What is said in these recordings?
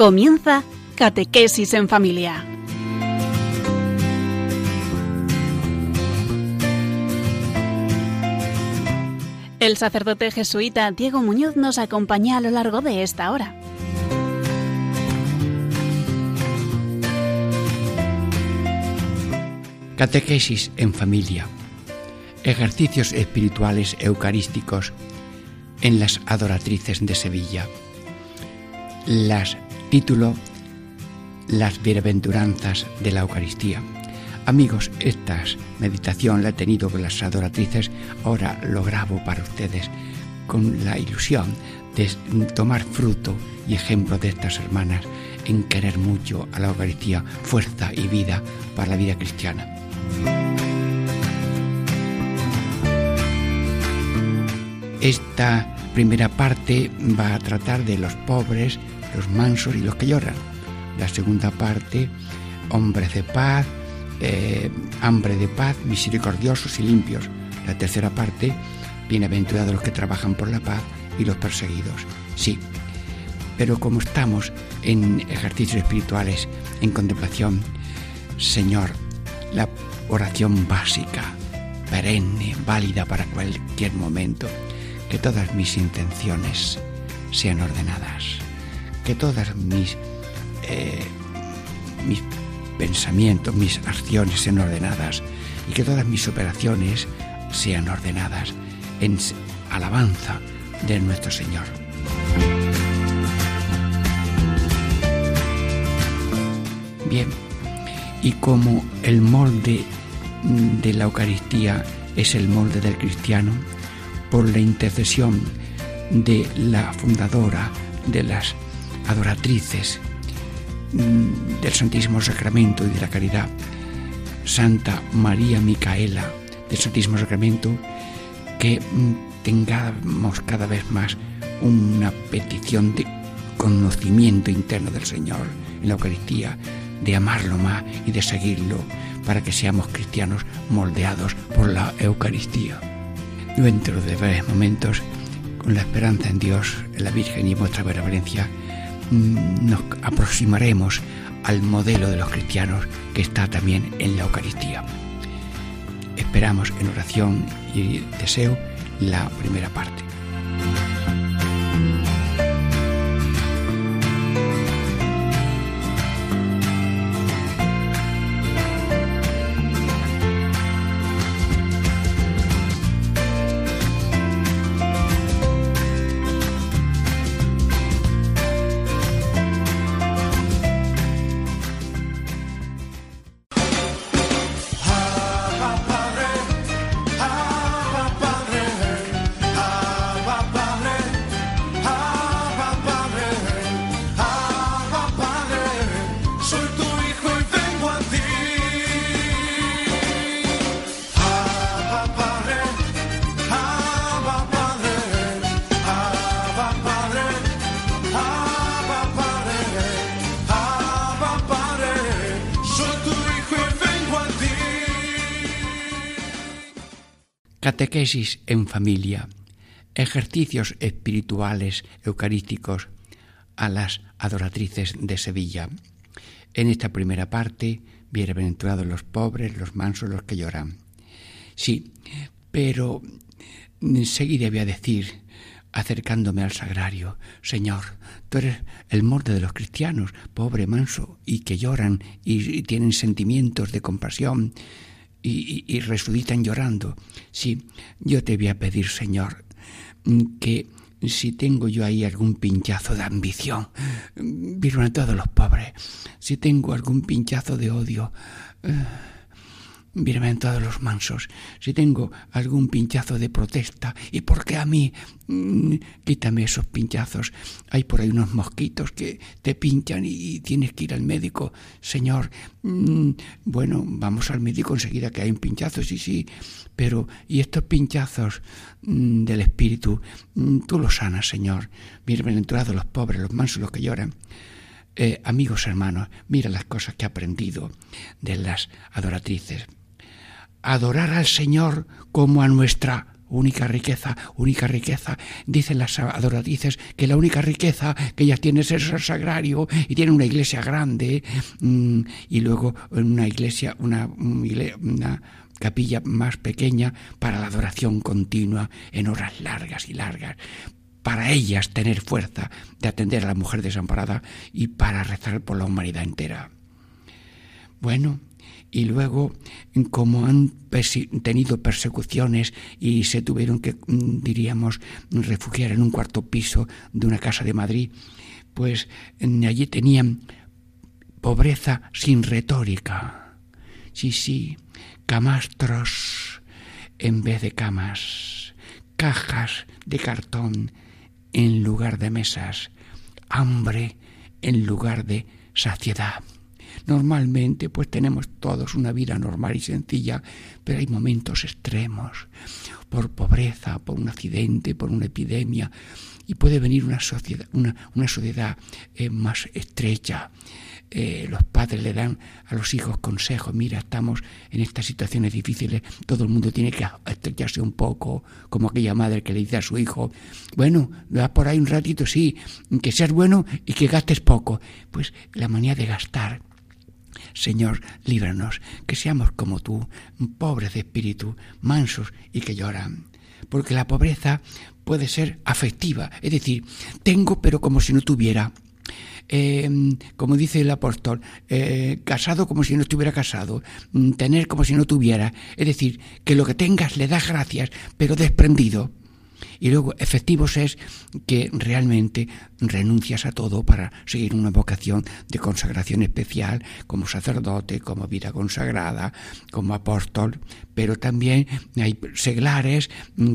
Comienza Catequesis en Familia. El sacerdote jesuita Diego Muñoz nos acompaña a lo largo de esta hora. Catequesis en familia. Ejercicios espirituales eucarísticos en las adoratrices de Sevilla. Las título Las bienaventuranzas de la Eucaristía. Amigos, esta meditación la he tenido con las adoratrices, ahora lo grabo para ustedes con la ilusión de tomar fruto y ejemplo de estas hermanas en querer mucho a la Eucaristía, fuerza y vida para la vida cristiana. Esta primera parte va a tratar de los pobres, los mansos y los que lloran. La segunda parte, hombres de paz, eh, hambre de paz, misericordiosos y limpios. La tercera parte, bienaventurados los que trabajan por la paz y los perseguidos. Sí, pero como estamos en ejercicios espirituales, en contemplación, Señor, la oración básica, perenne, válida para cualquier momento, que todas mis intenciones sean ordenadas, que todas mis, eh, mis pensamientos, mis acciones sean ordenadas y que todas mis operaciones sean ordenadas en alabanza de nuestro Señor. Bien, y como el molde de la Eucaristía es el molde del cristiano, por la intercesión de la fundadora de las adoratrices mm, del Santísimo Sacramento y de la Caridad, Santa María Micaela del Santísimo Sacramento, que mm, tengamos cada vez más una petición de conocimiento interno del Señor en la Eucaristía, de amarlo más y de seguirlo para que seamos cristianos moldeados por la Eucaristía. Dentro de varios momentos, con la esperanza en Dios, en la Virgen y en vuestra benevolencia, mm, nos aproximaremos al modelo de los cristianos que está también en la Eucaristía. Esperamos en oración y deseo la primera parte. Catequesis en familia, ejercicios espirituales eucarísticos a las adoratrices de Sevilla. En esta primera parte, bienaventurados los pobres, los mansos, los que lloran. Sí, pero enseguida voy decir, acercándome al sagrario, Señor, tú eres el morte de los cristianos, pobre, manso, y que lloran y tienen sentimientos de compasión y, y, resucitan llorando. Sí, yo te voy a pedir, Señor, que si tengo yo ahí algún pinchazo de ambición, vieron a todos los pobres, si tengo algún pinchazo de odio, eh, todos los mansos, si tengo algún pinchazo de protesta, ¿y por qué a mí? Mm, quítame esos pinchazos. Hay por ahí unos mosquitos que te pinchan y tienes que ir al médico. Señor, mm, bueno, vamos al médico enseguida que hay un pinchazo, sí, sí, pero ¿y estos pinchazos mm, del espíritu? Tú los sanas, Señor. Bienaventurados los pobres, los mansos, los que lloran. Eh, amigos hermanos, mira las cosas que he aprendido de las adoratrices adorar al Señor como a nuestra única riqueza, única riqueza. Dicen las adoratrices que la única riqueza que ellas tienen es el sagrario y tienen una iglesia grande mm, y luego una iglesia, una, una capilla más pequeña para la adoración continua en horas largas y largas para ellas tener fuerza de atender a la mujer desamparada y para rezar por la humanidad entera. Bueno, y luego, como han tenido persecuciones y se tuvieron que, mm, diríamos, refugiar en un cuarto piso de una casa de Madrid, pues allí tenían pobreza sin retórica. Sí, sí, camastros en vez de camas, cajas de cartón en lugar de mesas, hambre en lugar de saciedad. Normalmente pues tenemos todos una vida normal y sencilla, pero hay momentos extremos, por pobreza, por un accidente, por una epidemia, y puede venir una sociedad, una, una sociedad eh, más estrecha, eh, los padres le dan a los hijos consejos, mira, estamos en estas situaciones difíciles, todo el mundo tiene que estrecharse un poco, como aquella madre que le dice a su hijo, bueno, vas por ahí un ratito, sí, que seas bueno y que gastes poco. Pues la manía de gastar. Señor, líbranos, que seamos como tú, pobres de espíritu, mansos y que lloran. Porque la pobreza puede ser afectiva, es decir, tengo pero como si no tuviera Em, como dice el apóstol, eh, casado como si no estuviera casado, mm, tener como si no tuviera, es decir, que lo que tengas le das gracias, pero desprendido. Y luego, efectivos es que realmente renuncias a todo para seguir una vocación de consagración especial como sacerdote, como vida consagrada, como apóstol, pero también hay seglares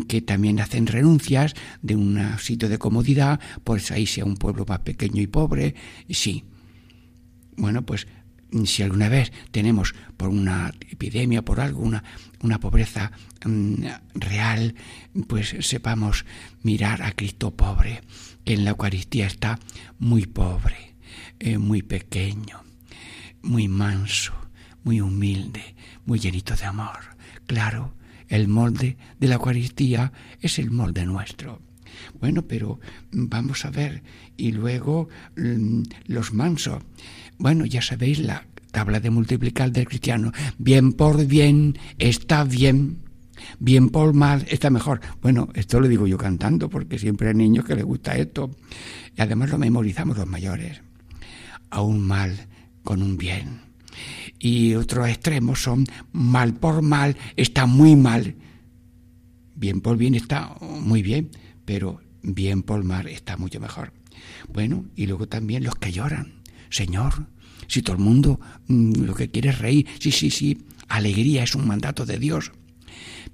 que también hacen renuncias de un sitio de comodidad, pues ahí sea un pueblo más pequeño y pobre, sí. Bueno, pues si alguna vez tenemos por una epidemia, por algo, una, pobreza mm, real, pues sepamos mirar a Cristo pobre, que en la Eucaristía está muy pobre, eh, muy pequeño, muy manso, muy humilde, muy llenito de amor. Claro, el molde de la Eucaristía es el molde nuestro. Bueno, pero vamos a ver, y luego mm, los mansos. Bueno, ya sabéis la tabla de multiplicar del cristiano. Bien por bien está bien. Bien por mal está mejor. Bueno, esto lo digo yo cantando porque siempre hay niños que les gusta esto. Y además lo memorizamos los mayores. A un mal con un bien. Y otros extremos son mal por mal está muy mal. Bien por bien está muy bien, pero bien por mal está mucho mejor. Bueno, y luego también los que lloran. Señor, si todo el mundo mm, lo que quiere es reír, sí, sí, sí, alegría es un mandato de Dios.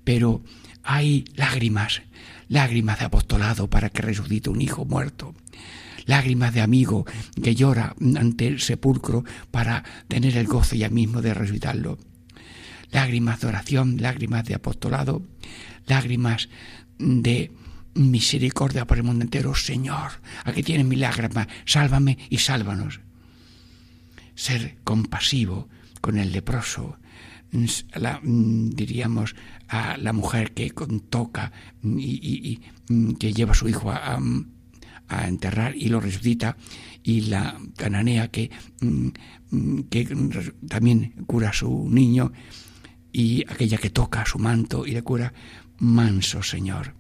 Pero hay lágrimas, lágrimas de apostolado para que resucite un hijo muerto, lágrimas de amigo que llora ante el sepulcro para tener el gozo ya mismo de resucitarlo, lágrimas de oración, lágrimas de apostolado, lágrimas de misericordia por el mundo entero. Señor, aquí tienes mi lágrimas, sálvame y sálvanos ser compasivo con el leproso, mm, diríamos a la mujer que toca y, mm, que lleva a su hijo a, enterrar y lo resucita, y la cananea que, mm, que también cura a su niño, y aquella que toca su manto y le cura, mansos, Señor,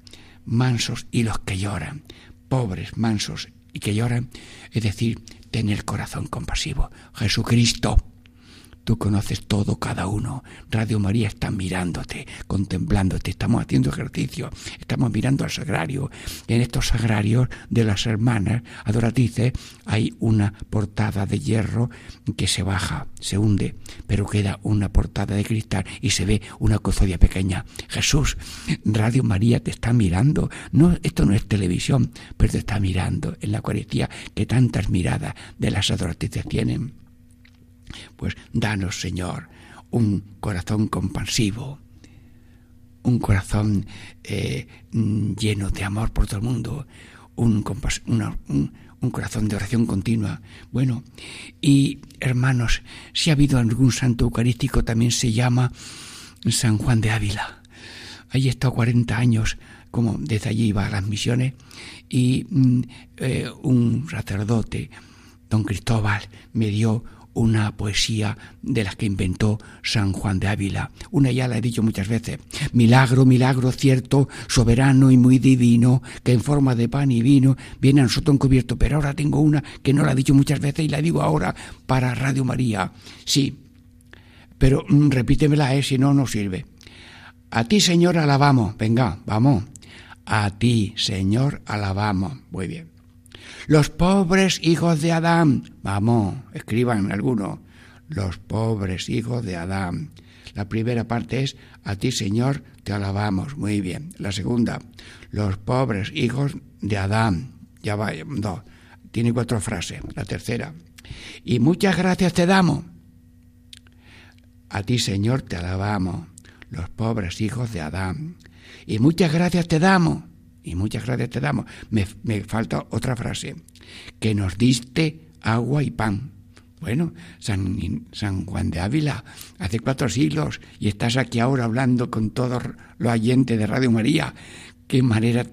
mansos y los que lloran, pobres, mansos y que lloran, es decir, tener corazón compasivo. Jesucristo, tú conoces todo, cada uno. Radio María está mirándote, contemplándote, estamos haciendo ejercicio, estamos mirando al sagrario. En estos sagrarios de las hermanas adoratrices hay una portada de hierro que se baja, se hunde, pero queda una portada de cristal y se ve una custodia pequeña. Jesús, Radio María te está mirando. No, esto no es televisión, pero te está mirando en la Eucaristía que tantas miradas de las adoratrices tienen. Pues danos, Señor, un corazón compasivo, un corazón eh, lleno de amor por todo el mundo, un, corazón de oración continua. Bueno, y hermanos, si ha habido algún santo eucarístico, también se llama San Juan de Ávila. Allí estado 40 años, como desde allí iba a las misiones, y mm, eh, un sacerdote, don Cristóbal, me dio una poesía de las que inventó San Juan de Ávila. Una ya la he dicho muchas veces. Milagro, milagro cierto, soberano y muy divino, que en forma de pan y vino viene a nosotros encubierto. Pero ahora tengo una que no la he dicho muchas veces y la digo ahora para Radio María. Sí, pero mm, repítemela, eh, si no, no sirve. A ti, Señor, alabamos. Venga, vamos. A ti, Señor, alabamos. Muy bien. Los pobres hijos de Adán. Vamos, escriban alguno. Los pobres hijos de Adán. La primera parte es, a ti Señor te alabamos. Muy bien. La segunda, los pobres hijos de Adán. Ya va, dos. Tiene cuatro frases. La tercera, y muchas gracias te damos. A ti Señor te alabamos, los pobres hijos de Adán. Y muchas gracias te damos y muchas gracias te damos. Me, falta otra frase, que nos diste agua y pan. Bueno, San, San, Juan de Ávila, hace cuatro siglos, y estás aquí ahora hablando con todos los oyentes de Radio María. Qué manera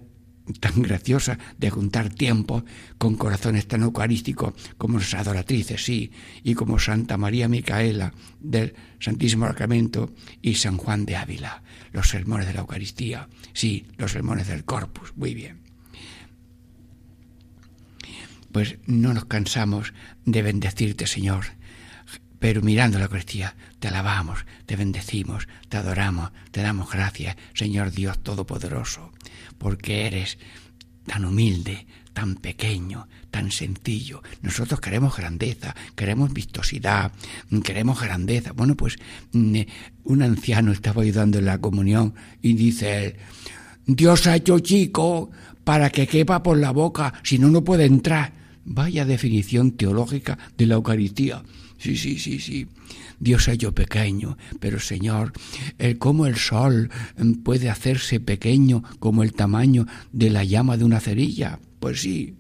tan graciosa de juntar tiempo con corazones tan eucarísticos como las adoratrices, sí, y como Santa María Micaela del Santísimo Sacramento y San Juan de Ávila, los sermones de la Eucaristía, sí, los sermones del Corpus, muy bien. Pues no nos cansamos de bendecirte, Señor, pero mirando la Eucaristía, te alabamos, te bendecimos, te adoramos, te damos gracias, Señor Dios Todopoderoso porque eres tan humilde, tan pequeño, tan sencillo. Nosotros queremos grandeza, queremos vistosidad, queremos grandeza. Bueno, pues mm, eh, un anciano estaba ayudando en la comunión y dice Dios ha hecho chico para que quepa por la boca, si no, no puede entrar. Vaya definición teológica de la Eucaristía. Sí, sí, sí, sí. Dios ha hecho pequeño, pero Señor, ¿cómo el sol puede hacerse pequeño como el tamaño de la llama de una cerilla? Pues sí.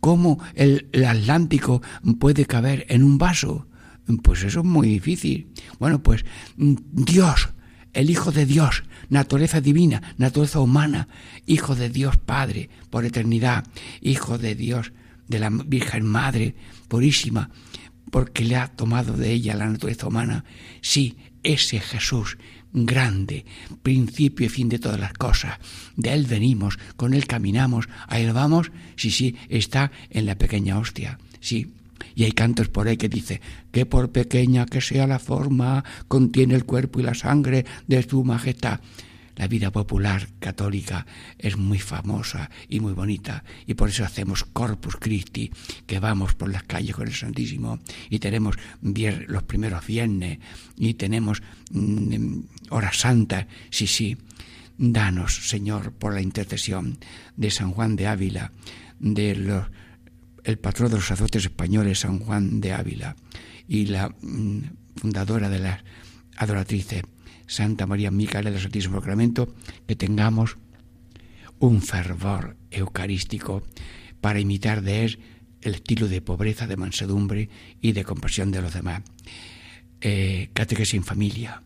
¿Cómo el, el Atlántico puede caber en un vaso? Pues eso es muy difícil. Bueno, pues Dios, el Hijo de Dios, naturaleza divina, naturaleza humana, Hijo de Dios Padre por eternidad, Hijo de Dios de la Virgen Madre purísima, porque le ha tomado de ella la naturaleza humana. Sí, ese Jesús grande, principio y fin de todas las cosas. De Él venimos, con Él caminamos, a Él vamos, sí, sí, está en la pequeña hostia, sí. Y hay cantos por ahí que dice que por pequeña que sea la forma, contiene el cuerpo y la sangre de su majestad. La vida popular católica es muy famosa y muy bonita y por eso hacemos Corpus Christi, que vamos por las calles con el Santísimo y tenemos los primeros viernes y tenemos mm, horas santas, sí, sí. Danos, Señor, por la intercesión de San Juan de Ávila, de los, el patrón de los sacerdotes españoles, San Juan de Ávila, y la mm, fundadora de las adoratrices, Santa María Micaela del Santísimo Sacramento, que tengamos un fervor eucarístico para imitar de él el estilo de pobreza, de mansedumbre y de compasión de los demás. Eh, catequesis en familia,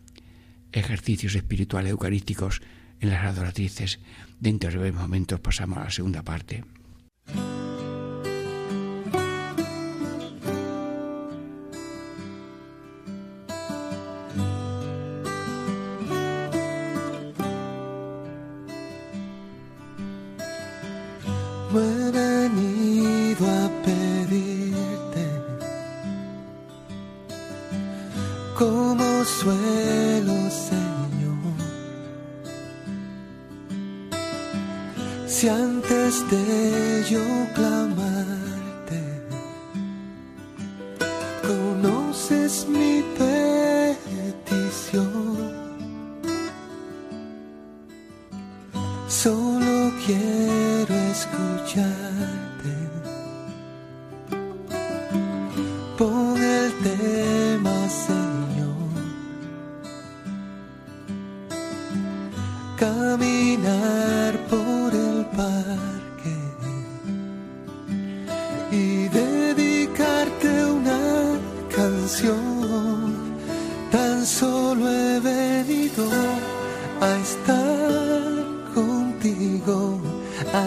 ejercicios espirituales eucarísticos en las adoratrices. Dentro de breves momentos pasamos a la segunda parte.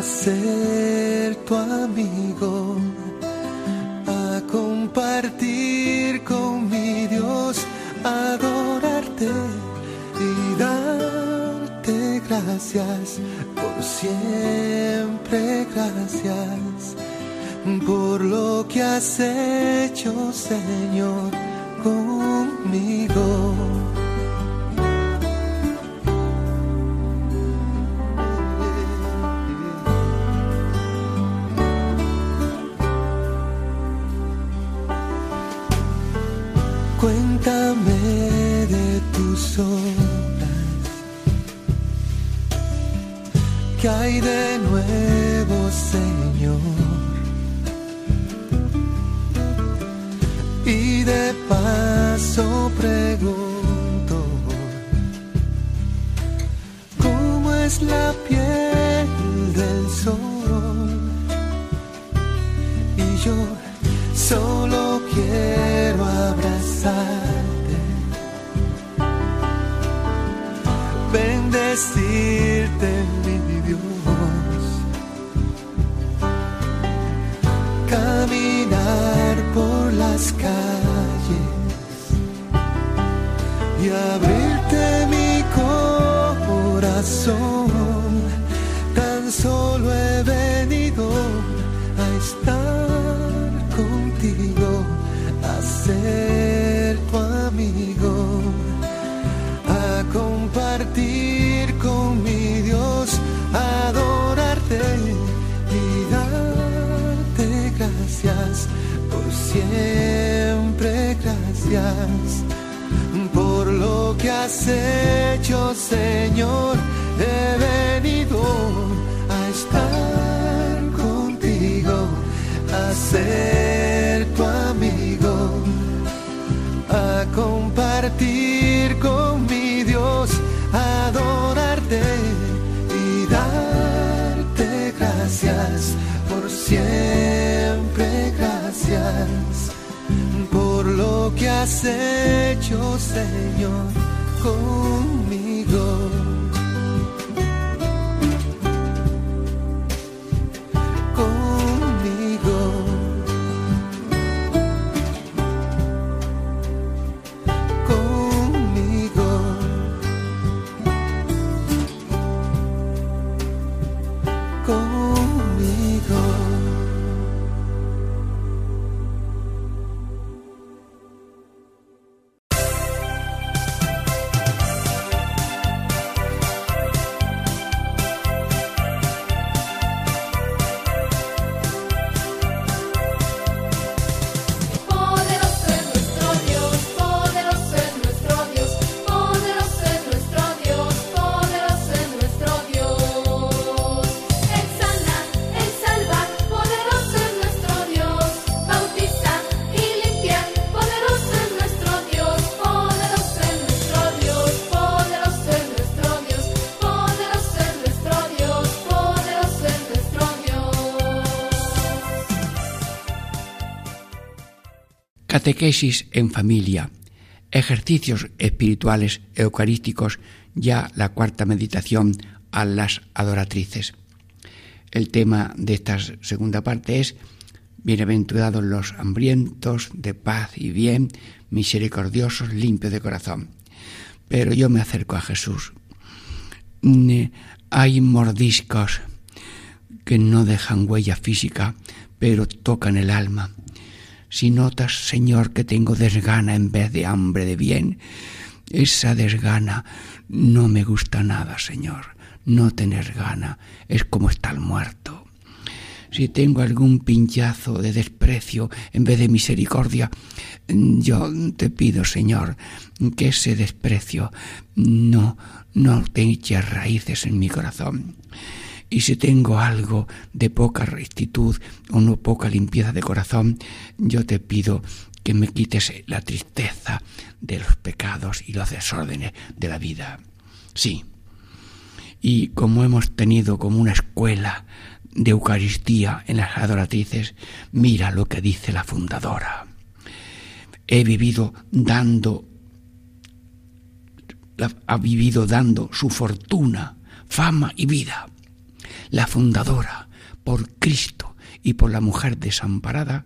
Ser tu amigo, a compartir con mi Dios, adorarte y darte gracias por siempre, gracias por lo que has hecho, Señor, conmigo. Catequesis en familia, ejercicios espirituales eucarísticos, ya la cuarta meditación a las adoratrices. El tema de esta segunda parte es Bienaventurados los hambrientos de paz y bien, misericordiosos, limpios de corazón. Pero yo me acerco a Jesús. Ne- Hay mordiscos que no dejan huella física, pero tocan el alma. Si notas, Señor, que tengo desgana en vez de hambre de bien, esa desgana no me gusta nada, Señor. No tener gana es como estar muerto. Si tengo algún pinchazo de desprecio en vez de misericordia, yo te pido, Señor, que ese desprecio no, no te eche raíces en mi corazón. Y si tengo algo de poca rectitud o no poca limpieza de corazón, yo te pido que me quites la tristeza de los pecados y los desórdenes de la vida. Sí. Y como hemos tenido como una escuela de Eucaristía en las adoratrices, mira lo que dice la fundadora. He vivido dando, ha vivido dando su fortuna, fama y vida la fundadora, por Cristo y por la mujer desamparada,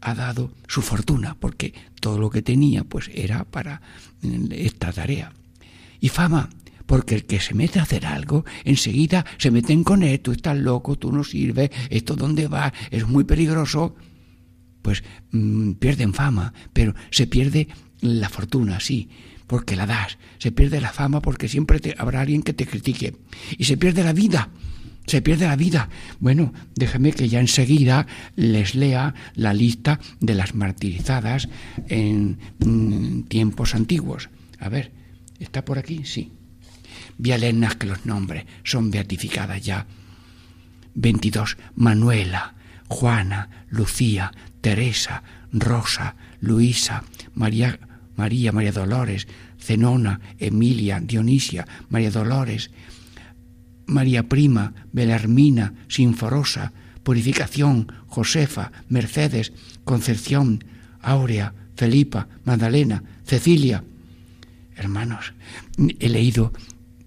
ha dado su fortuna, porque todo lo que tenía pues era para mm, esta tarea. Y fama, porque el que se mete a hacer algo, enseguida se meten con él, tú estás loco, tú no sirves, esto dónde va, es muy peligroso, pues mm, pierden fama, pero se pierde la fortuna, sí, porque la das, se pierde la fama porque siempre te, habrá alguien que te critique, y se pierde la vida, se pierde la vida. Bueno, déjame que ya enseguida les lea la lista de las martirizadas en mm, tiempos antiguos. A ver, ¿está por aquí? Sí. Voy a leerlas que los nombres son beatificadas ya. 22. Manuela, Juana, Lucía, Teresa, Rosa, Luisa, María, María, María Dolores, Zenona, Emilia, Dionisia, María Dolores, María Prima, Belarmina, Sinforosa, Purificación, Josefa, Mercedes, Concepción, Áurea, Felipa, Magdalena, Cecilia. Hermanos, he leído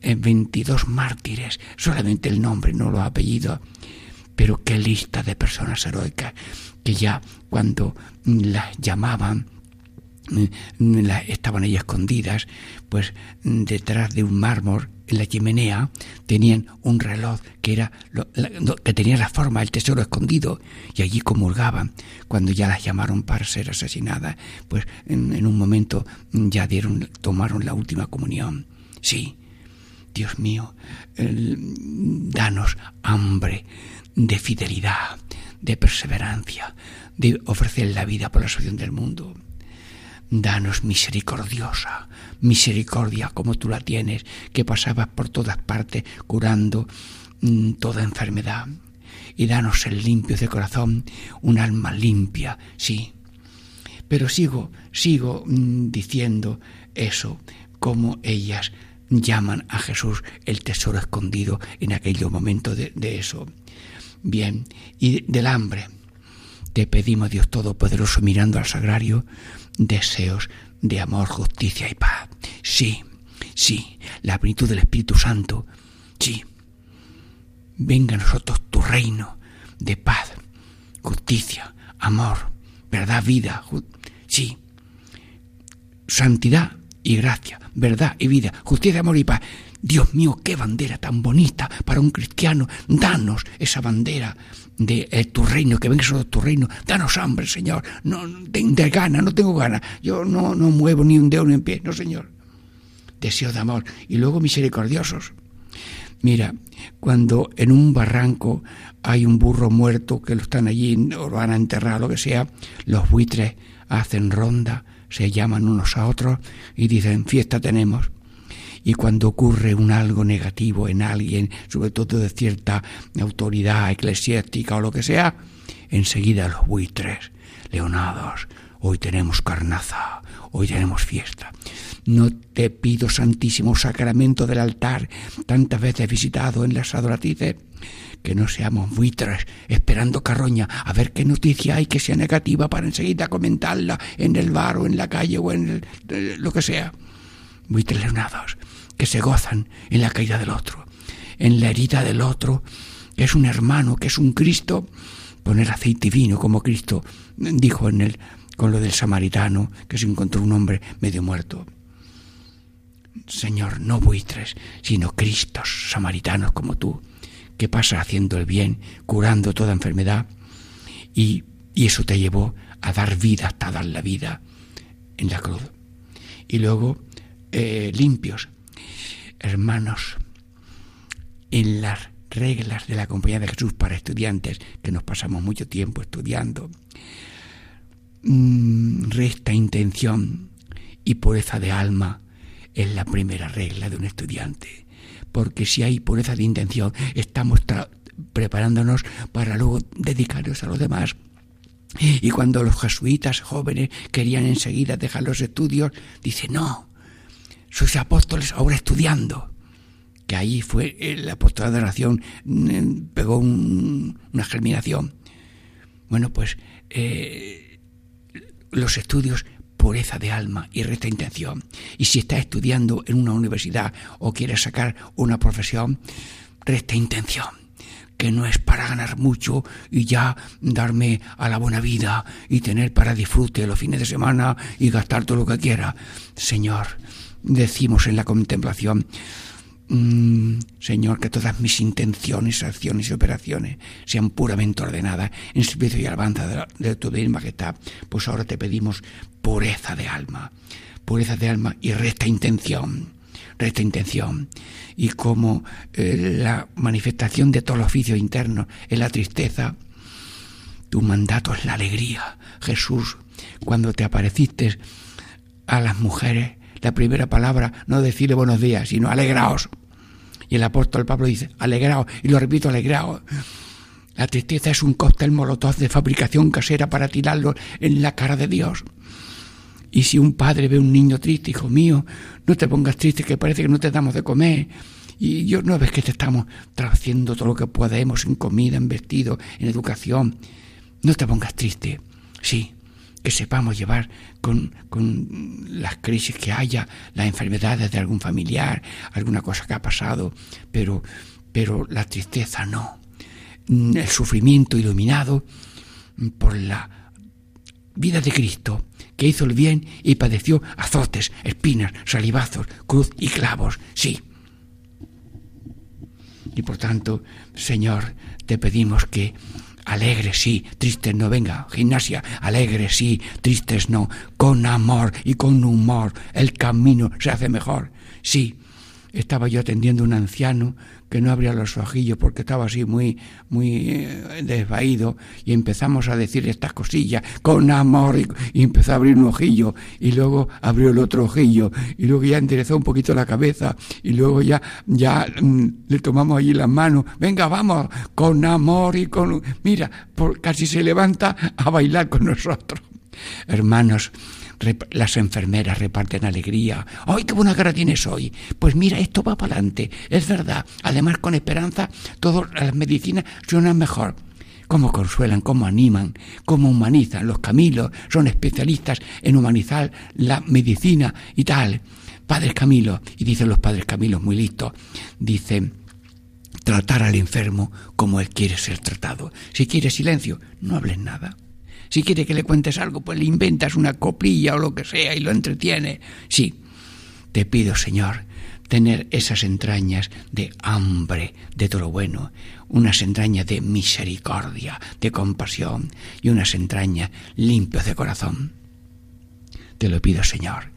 en 22 mártires, solamente el nombre, no los apellidos, pero qué lista de personas heroicas que ya cuando las llamaban estaban ahí escondidas, pues detrás de un mármol en la chimenea tenían un reloj que era que tenía la forma del tesoro escondido y allí comulgaban. Cuando ya las llamaron para ser asesinadas pues en, un momento ya dieron tomaron la última comunión. Sí Dios mío danos hambre de fidelidad de perseverancia de ofrecer la vida por la solución del mundo Danos misericordiosa, misericordia como tú la tienes, que pasabas por todas partes curando mm, toda enfermedad. Y danos el limpio de corazón, un alma limpia, sí. Pero sigo, sigo mm, diciendo eso, como ellas llaman a Jesús el tesoro escondido en aquellos momentos de, de eso. Bien, y del hambre. Te pedimos, Dios Todopoderoso, mirando al sagrario, deseos de amor, justicia y paz. Sí, sí, la plenitud del Espíritu Santo. Sí. Venga a nosotros tu reino de paz, justicia, amor, verdad, vida. Sí. Santidad y gracia, verdad y vida, justicia, amor y paz. Dios mío, qué bandera tan bonita para un cristiano. Danos esa bandera de eh, tu reino, que venga solo tu reino. Danos hambre, Señor. No, de, de gana, no tengo gana. Yo no, no muevo ni un dedo ni un pie. No, Señor. Deseo de amor. Y luego misericordiosos. Mira, cuando en un barranco hay un burro muerto que lo están allí, o lo van a enterrar, lo que sea, los buitres hacen ronda, se llaman unos a otros y dicen, fiesta tenemos y cuando ocurre un algo negativo en alguien, sobre todo de cierta autoridad eclesiástica o lo que sea, enseguida los buitres, leonados, hoy tenemos carnaza, hoy tenemos fiesta. No te pido, Santísimo Sacramento del altar, tantas veces visitado en las adoratrices, que no seamos buitres esperando carroña a ver qué noticia hay que sea negativa para enseguida comentarla en el bar o en la calle o en eh, lo que sea. Buitres leonados, que se gozan en la caída del otro, en la herida del otro, que es un hermano, que es un Cristo, poner aceite y vino como Cristo dijo en el con lo del samaritano que se encontró un hombre medio muerto. Señor, no buitres, sino Cristos samaritanos como tú, que pasa haciendo el bien, curando toda enfermedad, y, y eso te llevó a dar vida hasta dar la vida en la cruz. Y luego eh, limpios, hermanos, en las reglas de la Compañía de Jesús para estudiantes, que nos pasamos mucho tiempo estudiando, mm, resta intención y pureza de alma es la primera regla de un estudiante. Porque si hay pureza de intención, estamos preparándonos para luego dedicarnos a los demás. Y cuando los jesuitas jóvenes querían enseguida dejar los estudios, dice, no, sois apóstoles ahora estudiando que ahí fue el apostolado de nación, mm, pegó una germinación. Bueno, pues eh, los estudios, pureza de alma y recta intención. Y si estás estudiando en una universidad o quieres sacar una profesión, recta intención. que no es para ganar mucho y ya darme a la buena vida y tener para disfrute los fines de semana y gastar todo lo que quiera. Señor, decimos en la contemplación, mm, Señor, que todas mis intenciones, acciones y operaciones sean puramente ordenadas en servicio y alabanza de, tu divina majestad. Pues ahora te pedimos pureza de alma, pureza de alma y recta intención, recta intención. Y como eh, la manifestación de todos los oficios internos es la tristeza, tu mandato es la alegría. Jesús, cuando te apareciste a las mujeres, la primera palabra no decirle buenos días, sino alegraos. Y el apóstol Pablo dice, alegraos, y lo repito, alegraos. La tristeza es un cóctel molotov de fabricación casera para tirarlo en la cara de Dios. Y si un padre ve a un niño triste, hijo mío, no te pongas triste, que parece que no te damos de comer. Y yo no ves que te estamos haciendo todo lo que podemos en comida, en vestido, en educación. No te pongas triste. Sí, que sepamos llevar con, con las crisis que haya, las enfermedades de algún familiar, alguna cosa que ha pasado, pero, pero la tristeza no. Mm, El sufrimiento iluminado por la vida de Cristo, que hizo el bien y padeció azotes, espinas, salivazos, cruz y clavos. Sí. Y por tanto, Señor, te pedimos que alegre sí, tristes no venga, gimnasia, alegre sí, tristes no, con amor y con humor, el camino se hace mejor. Sí, estaba yo atendiendo a un anciano que no abría los ojillos porque estaba así muy, muy eh, desvaído y empezamos a decir estas cosillas con amor y, empezó a abrir un ojillo y luego abrió el otro ojillo y luego ya enderezó un poquito la cabeza y luego ya, ya mm, le tomamos allí las manos, venga, vamos, con amor y con... Mira, por, casi se levanta a bailar con nosotros. Hermanos, las enfermeras reparten alegría. ¡Ay, qué buena cara tienes hoy! Pues mira, esto va para adelante, es verdad. Además, con esperanza, todas las medicinas suenan mejor. Cómo consuelan, cómo animan, cómo humanizan. Los Camilos son especialistas en humanizar la medicina y tal. Padres Camilo, y dicen los padres Camilos muy listos, dicen, tratar al enfermo como él quiere ser tratado. Si quiere silencio, no hables nada. Si quiere que le cuentes algo, pues le inventas una coplilla o lo que sea y lo entretiene. Sí, te pido, Señor, tener esas entrañas de hambre de todo lo bueno, unas entrañas de misericordia, de compasión y unas entrañas limpias de corazón. Te lo pido, Señor.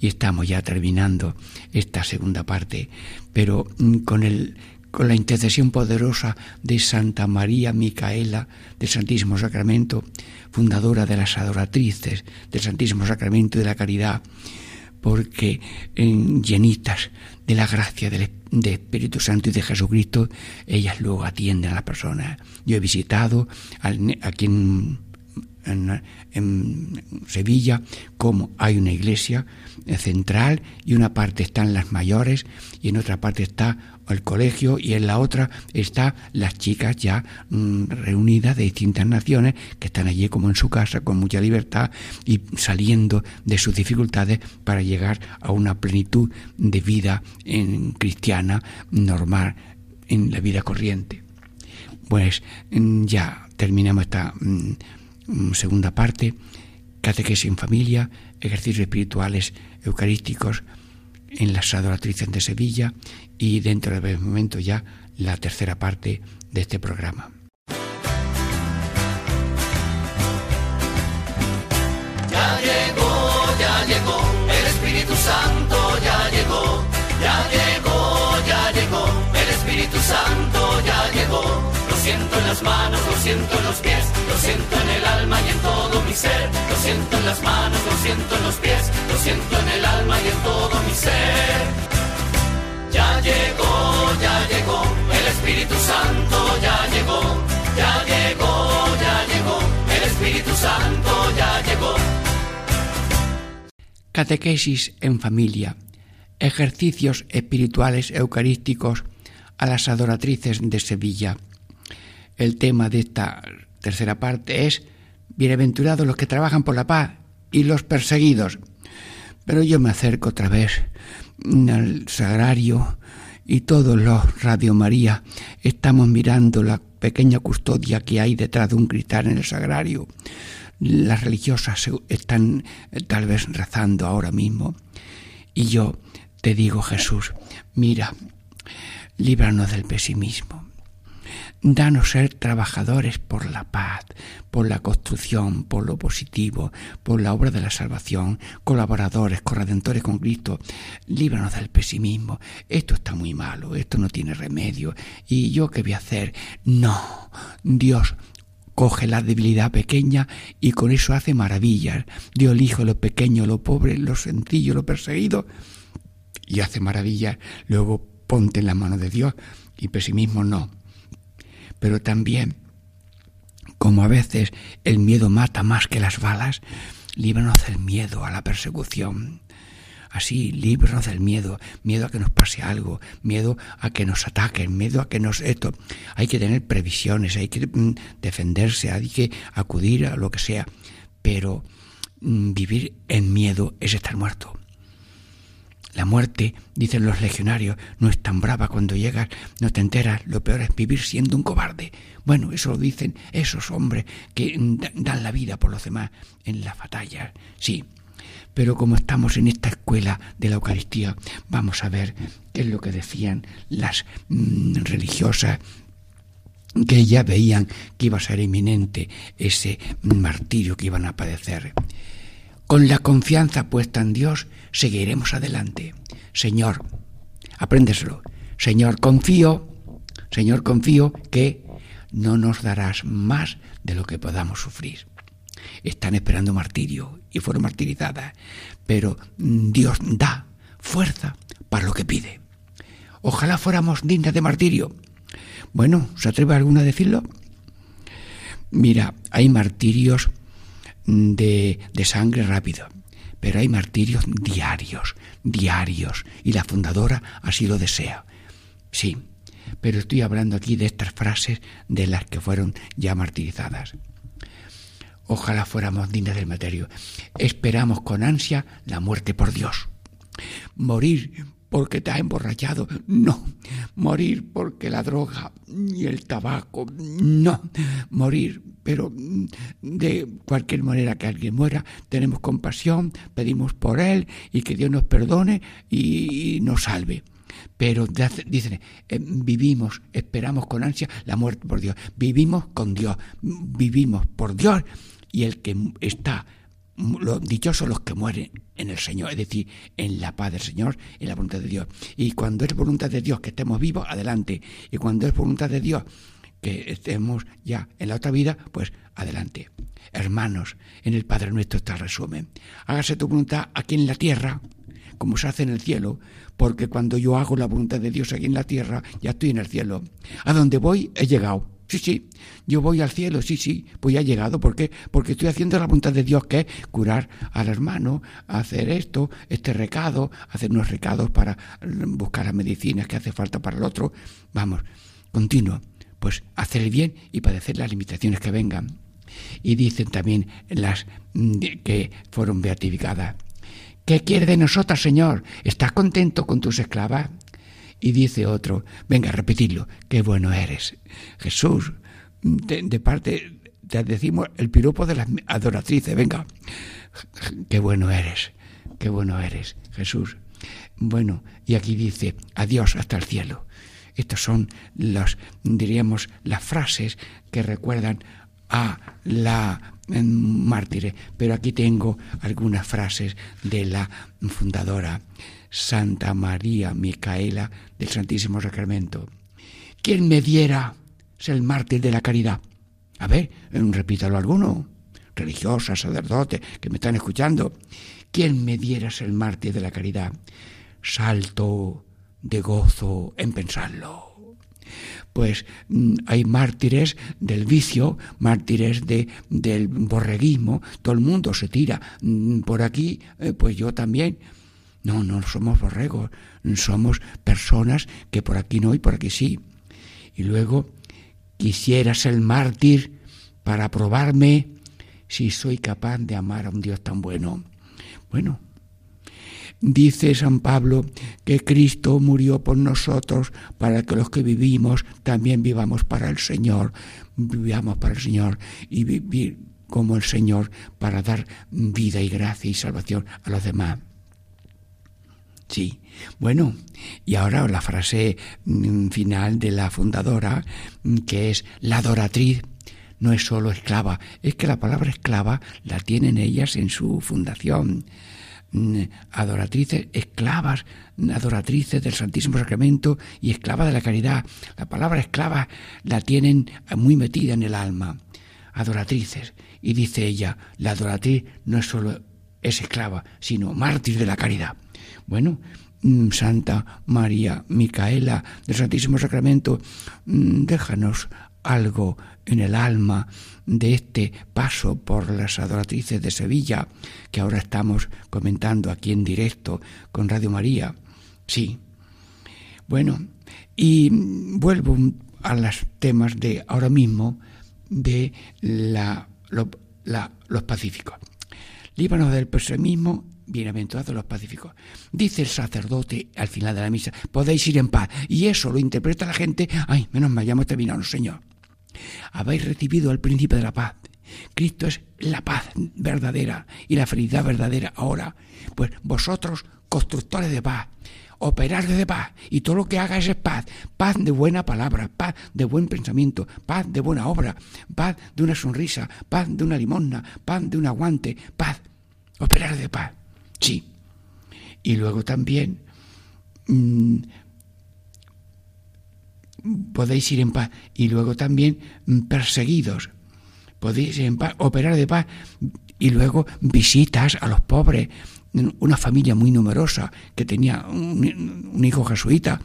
Y estamos ya terminando esta segunda parte, pero mm, con el con la intercesión poderosa de Santa María Micaela del Santísimo Sacramento, fundadora de las adoratrices del Santísimo Sacramento y de la Caridad, porque en, llenitas de la gracia del de Espíritu Santo y de Jesucristo, ellas luego atienden a las personas. Yo he visitado al, aquí en, en, Sevilla como hay una iglesia central y una parte están las mayores y en otra parte está el colegio y en la otra está las chicas ya mmm, reunidas de distintas naciones que están allí como en su casa con mucha libertad y saliendo de sus dificultades para llegar a una plenitud de vida en, cristiana normal en la vida corriente. Pues ya terminamos esta mmm, segunda parte, catequesis en familia, ejercicios espirituales eucarísticos en las adoratrices de Sevilla y dentro de momento ya la tercera parte de este programa. Ya llegó, ya llegó, el Espíritu Santo ya llegó, ya llegó, ya llegó, el Espíritu Santo ya llegó. Siento en las manos, lo siento en los pies, lo siento en el alma y en todo mi ser. Lo siento en las manos, lo siento en los pies, lo siento en el alma y en todo mi ser. Ya llegó, ya llegó, el Espíritu Santo ya llegó, ya llegó, ya llegó, el Espíritu Santo ya llegó. Catequesis en familia, ejercicios espirituales eucarísticos a las adoratrices de Sevilla. El tema de esta tercera parte es Bienaventurados los que trabajan por la paz y los perseguidos. Pero yo me acerco otra vez al sagrario y todos los Radio María estamos mirando la pequeña custodia que hay detrás de un cristal en el sagrario. Las religiosas están eh, tal vez rezando ahora mismo. Y yo te digo, Jesús, mira, líbranos del pesimismo. Danos ser trabajadores por la paz, por la construcción, por lo positivo, por la obra de la salvación, colaboradores, corredentores con Cristo. Líbranos del pesimismo. Esto está muy malo, esto no tiene remedio. ¿Y yo qué voy a hacer? No, Dios coge la debilidad pequeña y con eso hace maravillas. Dios elige lo pequeño, lo pobre, lo sencillo, lo perseguido y hace maravillas. Luego ponte en la mano de Dios y pesimismo no pero también, como a veces el miedo mata más que las balas, líbranos del miedo a la persecución. Así, líbranos del miedo, miedo a que nos pase algo, miedo a que nos ataquen, miedo a que nos esto. Hay que tener previsiones, hay que mm, defenderse, hay que acudir a lo que sea, pero mm, vivir en miedo es estar muerto. La muerte, dicen los legionarios, no es tan brava cuando llegas, no te enteras, lo peor es vivir siendo un cobarde. Bueno, eso lo dicen esos hombres que da- dan la vida por los demás en las batallas. Sí, pero como estamos en esta escuela de la Eucaristía, vamos a ver qué es lo que decían las mm, religiosas que ya veían que iba a ser inminente ese martirio que iban a padecer. Con la confianza puesta en Dios, seguiremos adelante. Señor, apréndeselo. Señor, confío, Señor, confío que no nos darás más de lo que podamos sufrir. Están esperando martirio y fueron martirizadas, pero Dios da fuerza para lo que pide. Ojalá fuéramos dignas de martirio. Bueno, ¿se atreve alguno a decirlo? Mira, hay martirios de, de sangre rápido, pero hay martirios diarios, diarios, y la fundadora así lo desea. Sí, pero estoy hablando aquí de estas frases de las que fueron ya martirizadas. Ojalá fuéramos dignas del materio. Esperamos con ansia la muerte por Dios. Morir porque te ha emborrachado. No. Morir porque la droga y el tabaco. No. Morir, pero mm, de cualquier manera que alguien muera, tenemos compasión, pedimos por él y que Dios nos perdone y, nos salve. Pero dicen, eh, vivimos, esperamos con ansia la muerte por Dios. Vivimos con Dios, vivimos por Dios y el que está lo, dichosos los que mueren en el Señor, es decir, en la paz del Señor, en la voluntad de Dios. Y cuando es voluntad de Dios que estemos vivos, adelante. Y cuando es voluntad de Dios que estemos ya en la otra vida, pues adelante. Hermanos, en el Padre nuestro está el resumen. Hágase tu voluntad aquí en la tierra, como se hace en el cielo, porque cuando yo hago la voluntad de Dios aquí en la tierra, ya estoy en el cielo. A donde voy he llegado. Sí, sí, yo voy al cielo, sí, sí, pues ya he llegado. ¿Por qué? Porque estoy haciendo la voluntad de Dios, que es curar al hermano, hacer esto, este recado, hacer unos recados para buscar las medicinas que hace falta para el otro. Vamos, continuo. Pues hacer el bien y padecer las limitaciones que vengan. Y dicen también las mm, que fueron beatificadas. ¿Qué quiere de nosotras, Señor? ¿Estás contento con tus esclavas? Y dice otro, venga, repetidlo, qué bueno eres. Jesús, de, parte, te decimos el piropo de las adoratrices, venga, qué bueno eres, qué bueno eres, Jesús. Bueno, y aquí dice, adiós hasta el cielo. Estas son las, diríamos, las frases que recuerdan a la mártire, pero aquí tengo algunas frases de la fundadora Santa María Micaela del Santísimo Sacramento. ¿Quién me diera ser el mártir de la caridad? A ver, repítalo alguno, religiosa, sacerdote, que me están escuchando. ¿Quién me diera ser el mártir de la caridad? Salto de gozo en pensarlo pues hay mártires del vicio, mártires de, del borreguismo, todo el mundo se tira por aquí, pues yo también. No, no somos borregos, somos personas que por aquí no y por aquí sí. Y luego, quisieras el mártir para probarme si soy capaz de amar a un Dios tan bueno. Bueno, Dice San Pablo que Cristo murió por nosotros para que los que vivimos también vivamos para el Señor, vivamos para el Señor y vivir como el Señor para dar vida y gracia y salvación a los demás. Sí, bueno, y ahora la frase mm, final de la fundadora, mm, que es la adoratriz no es solo esclava, es que la palabra esclava la tienen ellas en su fundación. Mm, adoratrices, esclavas, adoratrices del Santísimo Sacramento y esclava de la caridad. La palabra esclava la tienen muy metida en el alma. Adoratrices. Y dice ella, la adoratriz no es solo es esclava, sino mártir de la caridad. Bueno, mm, Santa María Micaela del Santísimo Sacramento, mm, déjanos algo en el alma de este paso por las adoratrices de Sevilla que ahora estamos comentando aquí en directo con Radio María. Sí. Bueno, y vuelvo a los temas de ahora mismo de la, los pacíficos. Líbanos del pesimismo, bienaventurados los pacíficos. Dice el sacerdote al final de la misa, podéis ir en paz. Y eso lo interpreta la gente, ay, menos mal, ya hemos terminado, Señor habéis recibido al príncipe de la paz. Cristo es la paz verdadera y la felicidad verdadera ahora. Pues vosotros, constructores de paz, operadores de paz, y todo lo que hagáis es paz, paz de buena palabra, paz de buen pensamiento, paz de buena obra, paz de una sonrisa, paz de una limosna, paz de un aguante, paz, operadores de paz. Sí. Y luego también mm, podéis ir en paz. Y luego también mm, perseguidos. Podéis ir en paz, operar de paz. Y luego visitas a los pobres. Una familia muy numerosa que tenía un, hijo jesuita.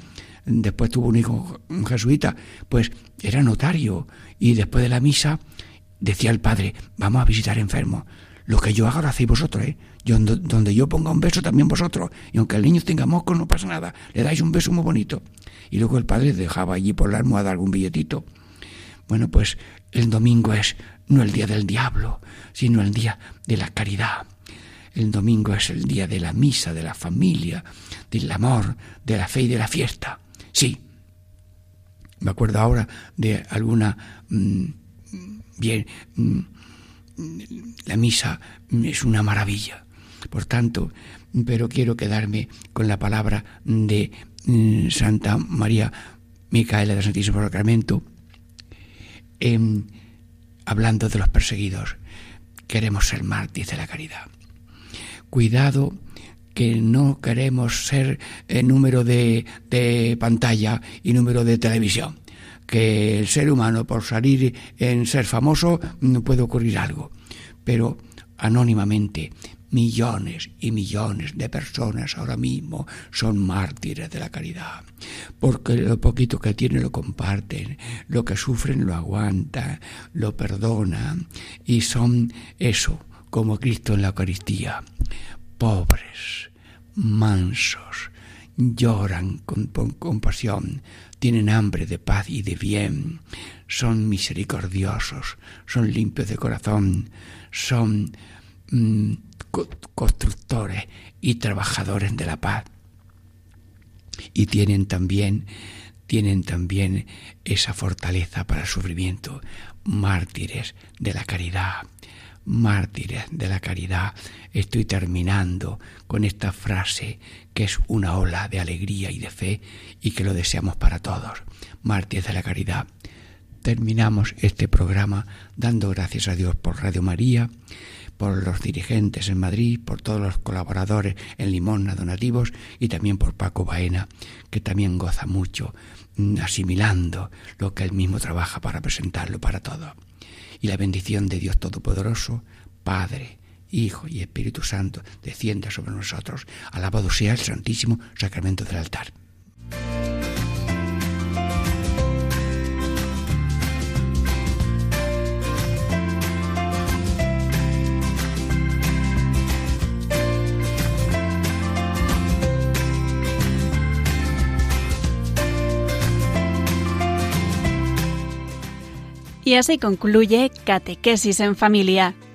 Después tuvo un hijo jesuita. Pues era notario. Y después de la misa decía el padre, vamos a visitar enfermos. Lo que yo haga lo hacéis vosotros, ¿eh? Donde yo ponga un beso también vosotros. Y aunque el niño tenga moscos no pasa nada. Le dais un beso muy bonito y luego el padre dejaba allí por la almohada algún billetito. Bueno, pues el domingo es no el día del diablo, sino el día de la caridad. El domingo es el día de la misa, de la familia, del amor, de la fe y de la fiesta. Sí. Me acuerdo ahora de alguna... Mm, bien, mm, la misa es una maravilla. Por tanto, pero quiero quedarme con la palabra de Mm, Santa María Micaela del Santísimo Sacramento, em, hablando de los perseguidos. Queremos ser mártires de la caridad. Cuidado que no queremos ser el eh, número de, de pantalla y número de televisión. Que el ser humano, por salir en ser famoso, puede ocurrir algo. Pero anónimamente, millones y millones de personas ahora mismo son mártires de la caridad, porque lo poquito que tienen lo comparten, lo que sufren lo aguantan, lo perdonan y son eso, como Cristo en la Eucaristía, pobres, mansos, lloran con, compasión, tienen hambre de paz y de bien, son misericordiosos, son limpios de corazón, son mm, constructores y trabajadores de la paz. Y tienen también, tienen también esa fortaleza para el sufrimiento, mártires de la caridad, mártires de la caridad. Estoy terminando con esta frase que es una ola de alegría y de fe y que lo deseamos para todos. Mártires de la caridad. Terminamos este programa dando gracias a Dios por Radio María por los dirigentes en Madrid, por todos los colaboradores en Limona Donativos y también por Paco Baena, que también goza mucho mm, asimilando lo que él mismo trabaja para presentarlo para todos. Y la bendición de Dios Todopoderoso, Padre, Hijo y Espíritu Santo, descienda sobre nosotros. Alabado sea el Santísimo Sacramento del altar. Y así concluye Catequesis en Familia